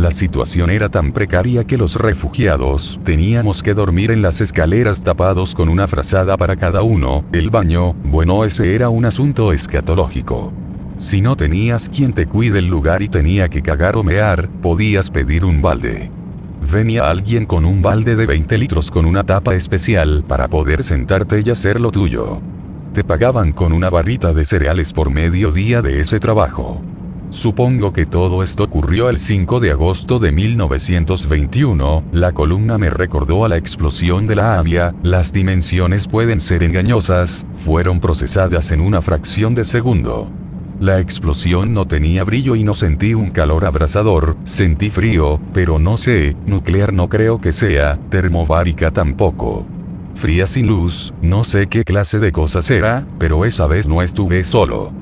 La situación era tan precaria que los refugiados teníamos que dormir en las escaleras tapados con una frazada para cada uno, el baño, bueno ese era un asunto escatológico. Si no tenías quien te cuide el lugar y tenía que cagar o mear, podías pedir un balde. Venía alguien con un balde de 20 litros con una tapa especial para poder sentarte y hacer lo tuyo. Te pagaban con una barrita de cereales por medio día de ese trabajo. Supongo que todo esto ocurrió el 5 de agosto de 1921, la columna me recordó a la explosión de la Avia, las dimensiones pueden ser engañosas, fueron procesadas en una fracción de segundo. La explosión no tenía brillo y no sentí un calor abrasador, sentí frío, pero no sé, nuclear no creo que sea, termobárica tampoco. Fría sin luz, no sé qué clase de cosa será, pero esa vez no estuve solo.